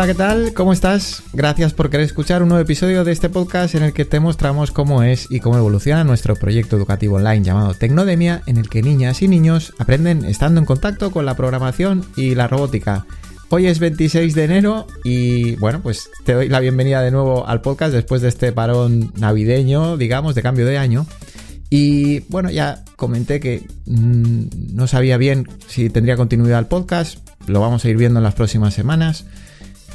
Hola, ¿qué tal? ¿Cómo estás? Gracias por querer escuchar un nuevo episodio de este podcast en el que te mostramos cómo es y cómo evoluciona nuestro proyecto educativo online llamado Tecnodemia, en el que niñas y niños aprenden estando en contacto con la programación y la robótica. Hoy es 26 de enero y bueno, pues te doy la bienvenida de nuevo al podcast después de este parón navideño, digamos, de cambio de año. Y bueno, ya comenté que mmm, no sabía bien si tendría continuidad el podcast, lo vamos a ir viendo en las próximas semanas,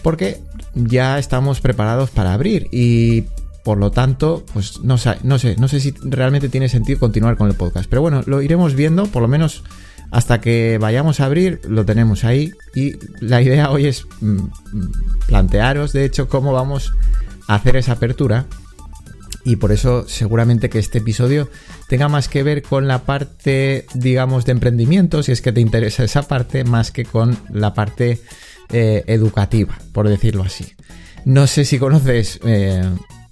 porque ya estamos preparados para abrir y por lo tanto, pues no sé, no sé, no sé si realmente tiene sentido continuar con el podcast, pero bueno, lo iremos viendo, por lo menos hasta que vayamos a abrir, lo tenemos ahí y la idea hoy es mmm, plantearos, de hecho, cómo vamos a hacer esa apertura y por eso seguramente que este episodio tenga más que ver con la parte, digamos, de emprendimiento, si es que te interesa esa parte, más que con la parte eh, educativa, por decirlo así. No sé si conoces eh,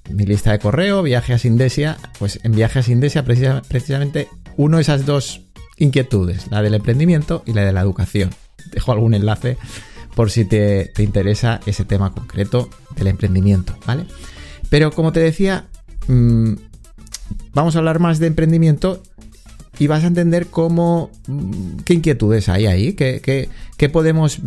mi lista de correo, Viajes a Indesia, pues en Viajes a Indesia precisamente uno de esas dos inquietudes, la del emprendimiento y la de la educación. Dejo algún enlace por si te, te interesa ese tema concreto del emprendimiento, ¿vale? Pero como te decía, mmm, vamos a hablar más de emprendimiento y vas a entender cómo, mm, qué inquietudes hay ahí, qué, qué, qué, podemos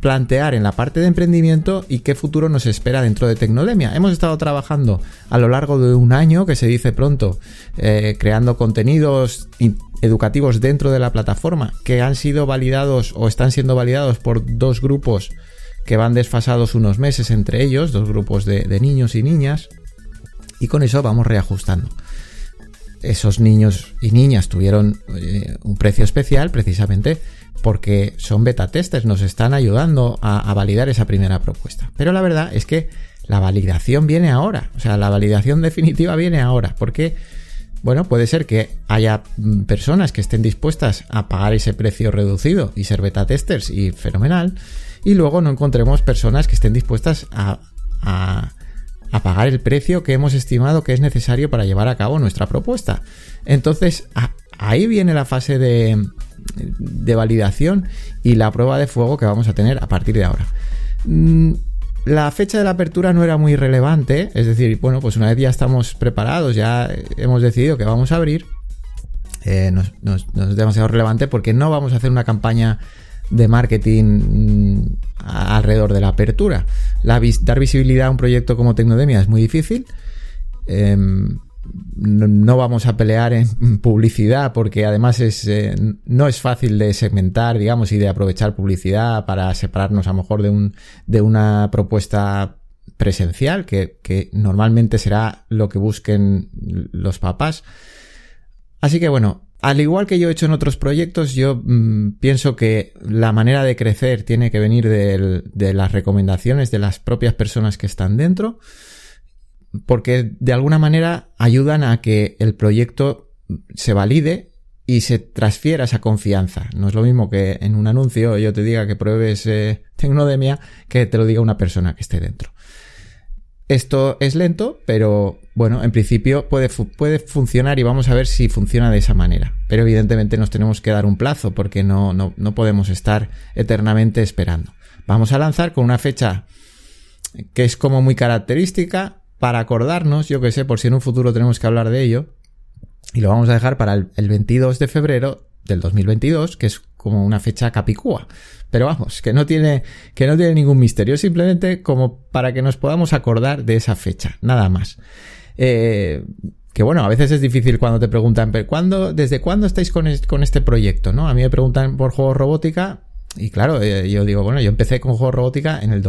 plantear en la parte de emprendimiento y qué futuro nos espera dentro de Tecnodemia. Hemos estado trabajando a lo largo de un año, que se dice pronto, eh, creando contenidos educativos dentro de la plataforma que han sido validados o están siendo validados por dos grupos que van desfasados unos meses entre ellos, dos grupos de, de niños y niñas y con eso vamos reajustando. Esos niños y niñas tuvieron eh, un precio especial precisamente porque son beta testers, nos están ayudando a, validar esa primera propuesta. Pero la verdad es que la validación viene ahora, o sea, la validación definitiva viene ahora, porque, bueno, puede ser que haya mm, personas que estén dispuestas a pagar ese precio reducido y ser beta testers y fenomenal, y luego no encontremos personas que estén dispuestas a a pagar el precio que hemos estimado que es necesario para llevar a cabo nuestra propuesta. Entonces, ahí viene la fase de, de, validación y la prueba de fuego que vamos a tener a partir de ahora. Mm, la fecha de la apertura no era muy relevante, es decir, bueno, pues una vez ya estamos preparados, ya hemos decidido que vamos a abrir, eh, no, no, no es demasiado relevante porque no vamos a hacer una campaña de marketing mm, alrededor de la apertura. Dar visibilidad a un proyecto como Tecnodemia es muy difícil. Eh, no, vamos a pelear en publicidad porque además es, eh, no es fácil de segmentar, digamos, y de aprovechar publicidad para separarnos a lo mejor de, un, de una propuesta presencial, que normalmente será lo que busquen los papás. Así que bueno, al igual que yo he hecho en otros proyectos, yo mmm, pienso que la manera de crecer tiene que venir de, de las recomendaciones de las propias personas que están dentro, porque de alguna manera ayudan a que el proyecto se valide y se transfiera esa confianza. No es lo mismo que en un anuncio yo te diga que pruebes eh, Tecnodemia que te lo diga una persona que esté dentro. Esto es lento, pero bueno, en principio puede, puede, funcionar y vamos a ver si funciona de esa manera. Pero evidentemente nos tenemos que dar un plazo porque no, no, no podemos estar eternamente esperando. Vamos a lanzar con una fecha que es como muy característica para acordarnos, yo que sé, por si en un futuro tenemos que hablar de ello. Y lo vamos a dejar para el, el 22 de febrero del 2022, que es como una fecha capicúa. Pero vamos, que no tiene, que no tiene ningún misterio, simplemente como para que nos podamos acordar de esa fecha, nada más. Eh, que bueno, a veces es difícil cuando te preguntan, ¿pero cuándo, ¿desde cuándo estáis con, es, con este proyecto? ¿no? A mí me preguntan por juegos robótica y claro, eh, yo digo, bueno, yo empecé con juegos robótica en el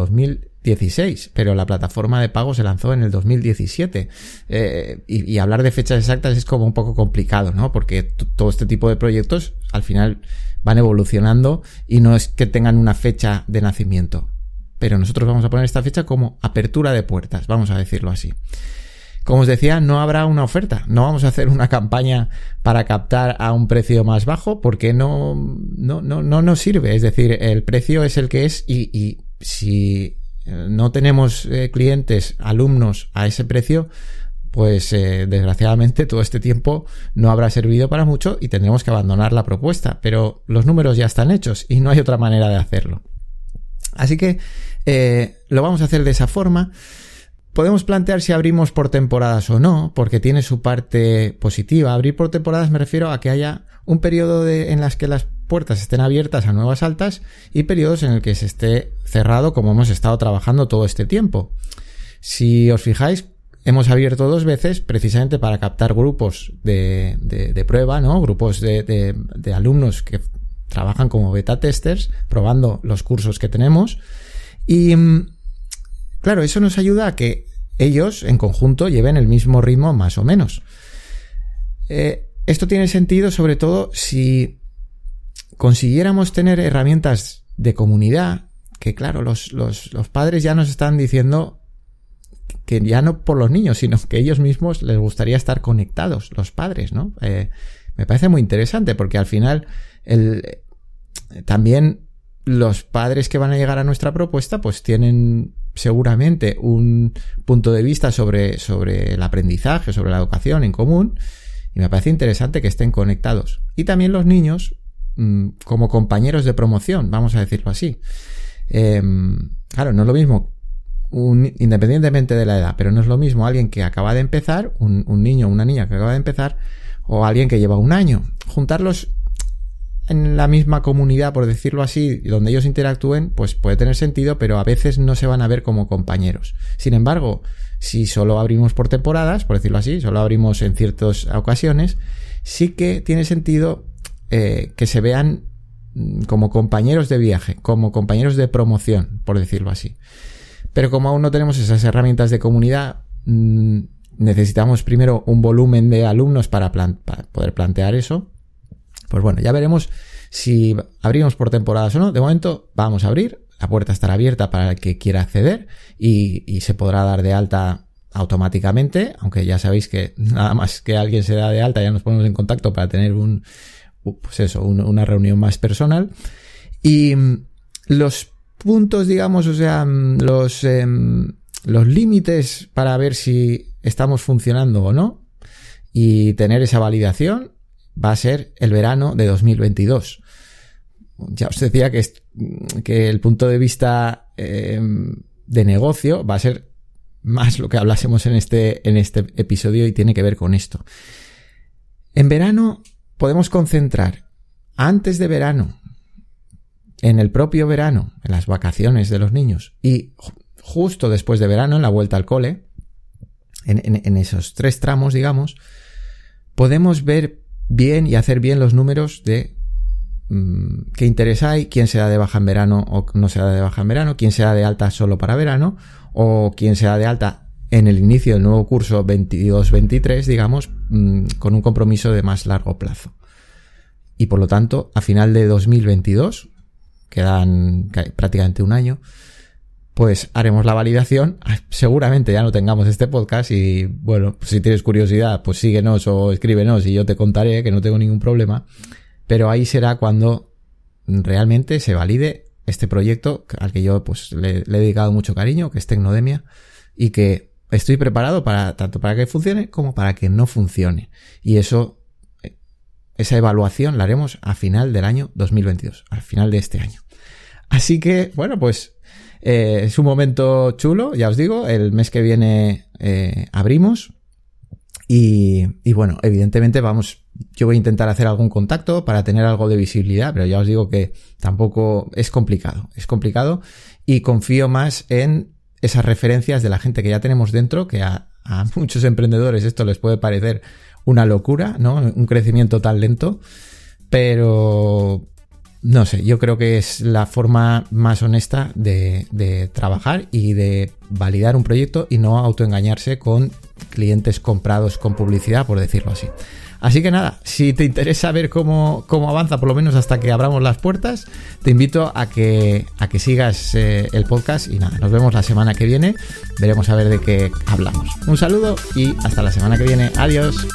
2016, pero la plataforma de pago se lanzó en el 2017. Eh, y, y, hablar de fechas exactas es como un poco complicado, ¿no? Porque todo este tipo de proyectos al final van evolucionando y no es que tengan una fecha de nacimiento. Pero nosotros vamos a poner esta fecha como apertura de puertas, vamos a decirlo así. Como os decía, no habrá una oferta. No vamos a hacer una campaña para captar a un precio más bajo porque no, no, no, no nos sirve. Es decir, el precio es el que es y, y si no tenemos eh, clientes, alumnos a ese precio, pues eh, desgraciadamente todo este tiempo no habrá servido para mucho y tendremos que abandonar la propuesta, pero los números ya están hechos y no hay otra manera de hacerlo. Así que eh, lo vamos a hacer de esa forma. Podemos plantear si abrimos por temporadas o no, porque tiene su parte positiva. Abrir por temporadas me refiero a que haya un periodo en las que las puertas estén abiertas a nuevas altas y periodos en el que se esté cerrado como hemos estado trabajando todo este tiempo. Si os fijáis, hemos abierto dos veces precisamente para captar grupos de, de, prueba, ¿no? Grupos de, de, alumnos que trabajan como beta testers, probando los cursos que tenemos. Y mm, claro, eso nos ayuda a que ellos en conjunto lleven el mismo ritmo más o menos. Eh, esto tiene sentido sobre todo si consiguiéramos tener herramientas de comunidad, que claro, los, los, los padres ya nos están diciendo que ya no por los niños, sino que ellos mismos les gustaría estar conectados, los padres, ¿no? Eh, me parece muy interesante porque al final el, también los padres que van a llegar a nuestra propuesta pues tienen seguramente un punto de vista sobre, sobre el aprendizaje, sobre la educación en común y me parece interesante que estén conectados. Y también los niños mm, como compañeros de promoción, vamos a decirlo así. Em, claro, no es lo mismo, independientemente de la edad, pero no es lo mismo alguien que acaba de empezar, un, un niño o una niña que acaba de empezar, o alguien que lleva un año. Juntarlos en la misma comunidad, por decirlo así, donde ellos interactúen, pues puede tener sentido, pero a veces no se van a ver como compañeros. Sin embargo, si solo abrimos por temporadas, por decirlo así, solo abrimos en ciertas ocasiones, sí que tiene sentido eh, que se vean mm, como compañeros de viaje, como compañeros de promoción, por decirlo así. Pero como aún no tenemos esas herramientas de comunidad, mm, necesitamos primero un volumen de alumnos para, para poder plantear eso pues bueno, ya veremos si abrimos por temporadas o no. De momento vamos a abrir, la puerta estará abierta para el que quiera acceder y, se podrá dar de alta automáticamente, aunque ya sabéis que nada más que alguien se da de alta ya nos ponemos en contacto para tener un, pues eso, una reunión más personal. Y mm, los puntos, digamos, o sea, mm, los, em, los límites para ver si estamos funcionando o no y tener esa validación va a ser el verano de 2022. Ya os decía que, que el punto de vista em, de negocio va a ser más lo que hablásemos en este, en este episodio y tiene que ver con esto. En verano podemos concentrar antes de verano, en el propio verano, en las vacaciones de los niños y justo después de verano, en la vuelta al cole, en, esos tres tramos, digamos, podemos ver bien y hacer bien los números de mm, qué interés hay, quién se da de baja en verano o no se da de baja en verano, quién se da de alta solo para verano o quién se da de alta en el inicio del nuevo curso 22-23, digamos, mm, con un compromiso de más largo plazo. Y por lo tanto, a final de 2022, quedan prácticamente un año, pues haremos la validación. Seguramente ya no tengamos este podcast y bueno, pues si tienes curiosidad, pues síguenos o escríbenos y yo te contaré que no tengo ningún problema. Pero ahí será cuando realmente se valide este proyecto al que yo pues le, he dedicado mucho cariño, que es Tecnodemia y que estoy preparado para tanto para que funcione como para que no funcione. Y eso esa evaluación la haremos a final del año 2022, al final de este año. Así que, bueno, pues eh, es un momento chulo, ya os digo, el mes que viene eh, abrimos. Y, bueno, evidentemente vamos, yo voy a intentar hacer algún contacto para tener algo de visibilidad, pero ya os digo que tampoco es complicado, es complicado y confío más en esas referencias de la gente que ya tenemos dentro, que a, muchos emprendedores esto les puede parecer una locura, ¿no? Un crecimiento tan lento, pero no sé, yo creo que es la forma más honesta de, trabajar y de validar un proyecto y no autoengañarse con clientes comprados con publicidad, por decirlo así. Así que nada, si te interesa ver cómo, avanza, por lo menos hasta que abramos las puertas, te invito a que, a que sigas eh, el podcast y nada, nos vemos la semana que viene, veremos a ver de qué hablamos. Un saludo y hasta la semana que viene, adiós.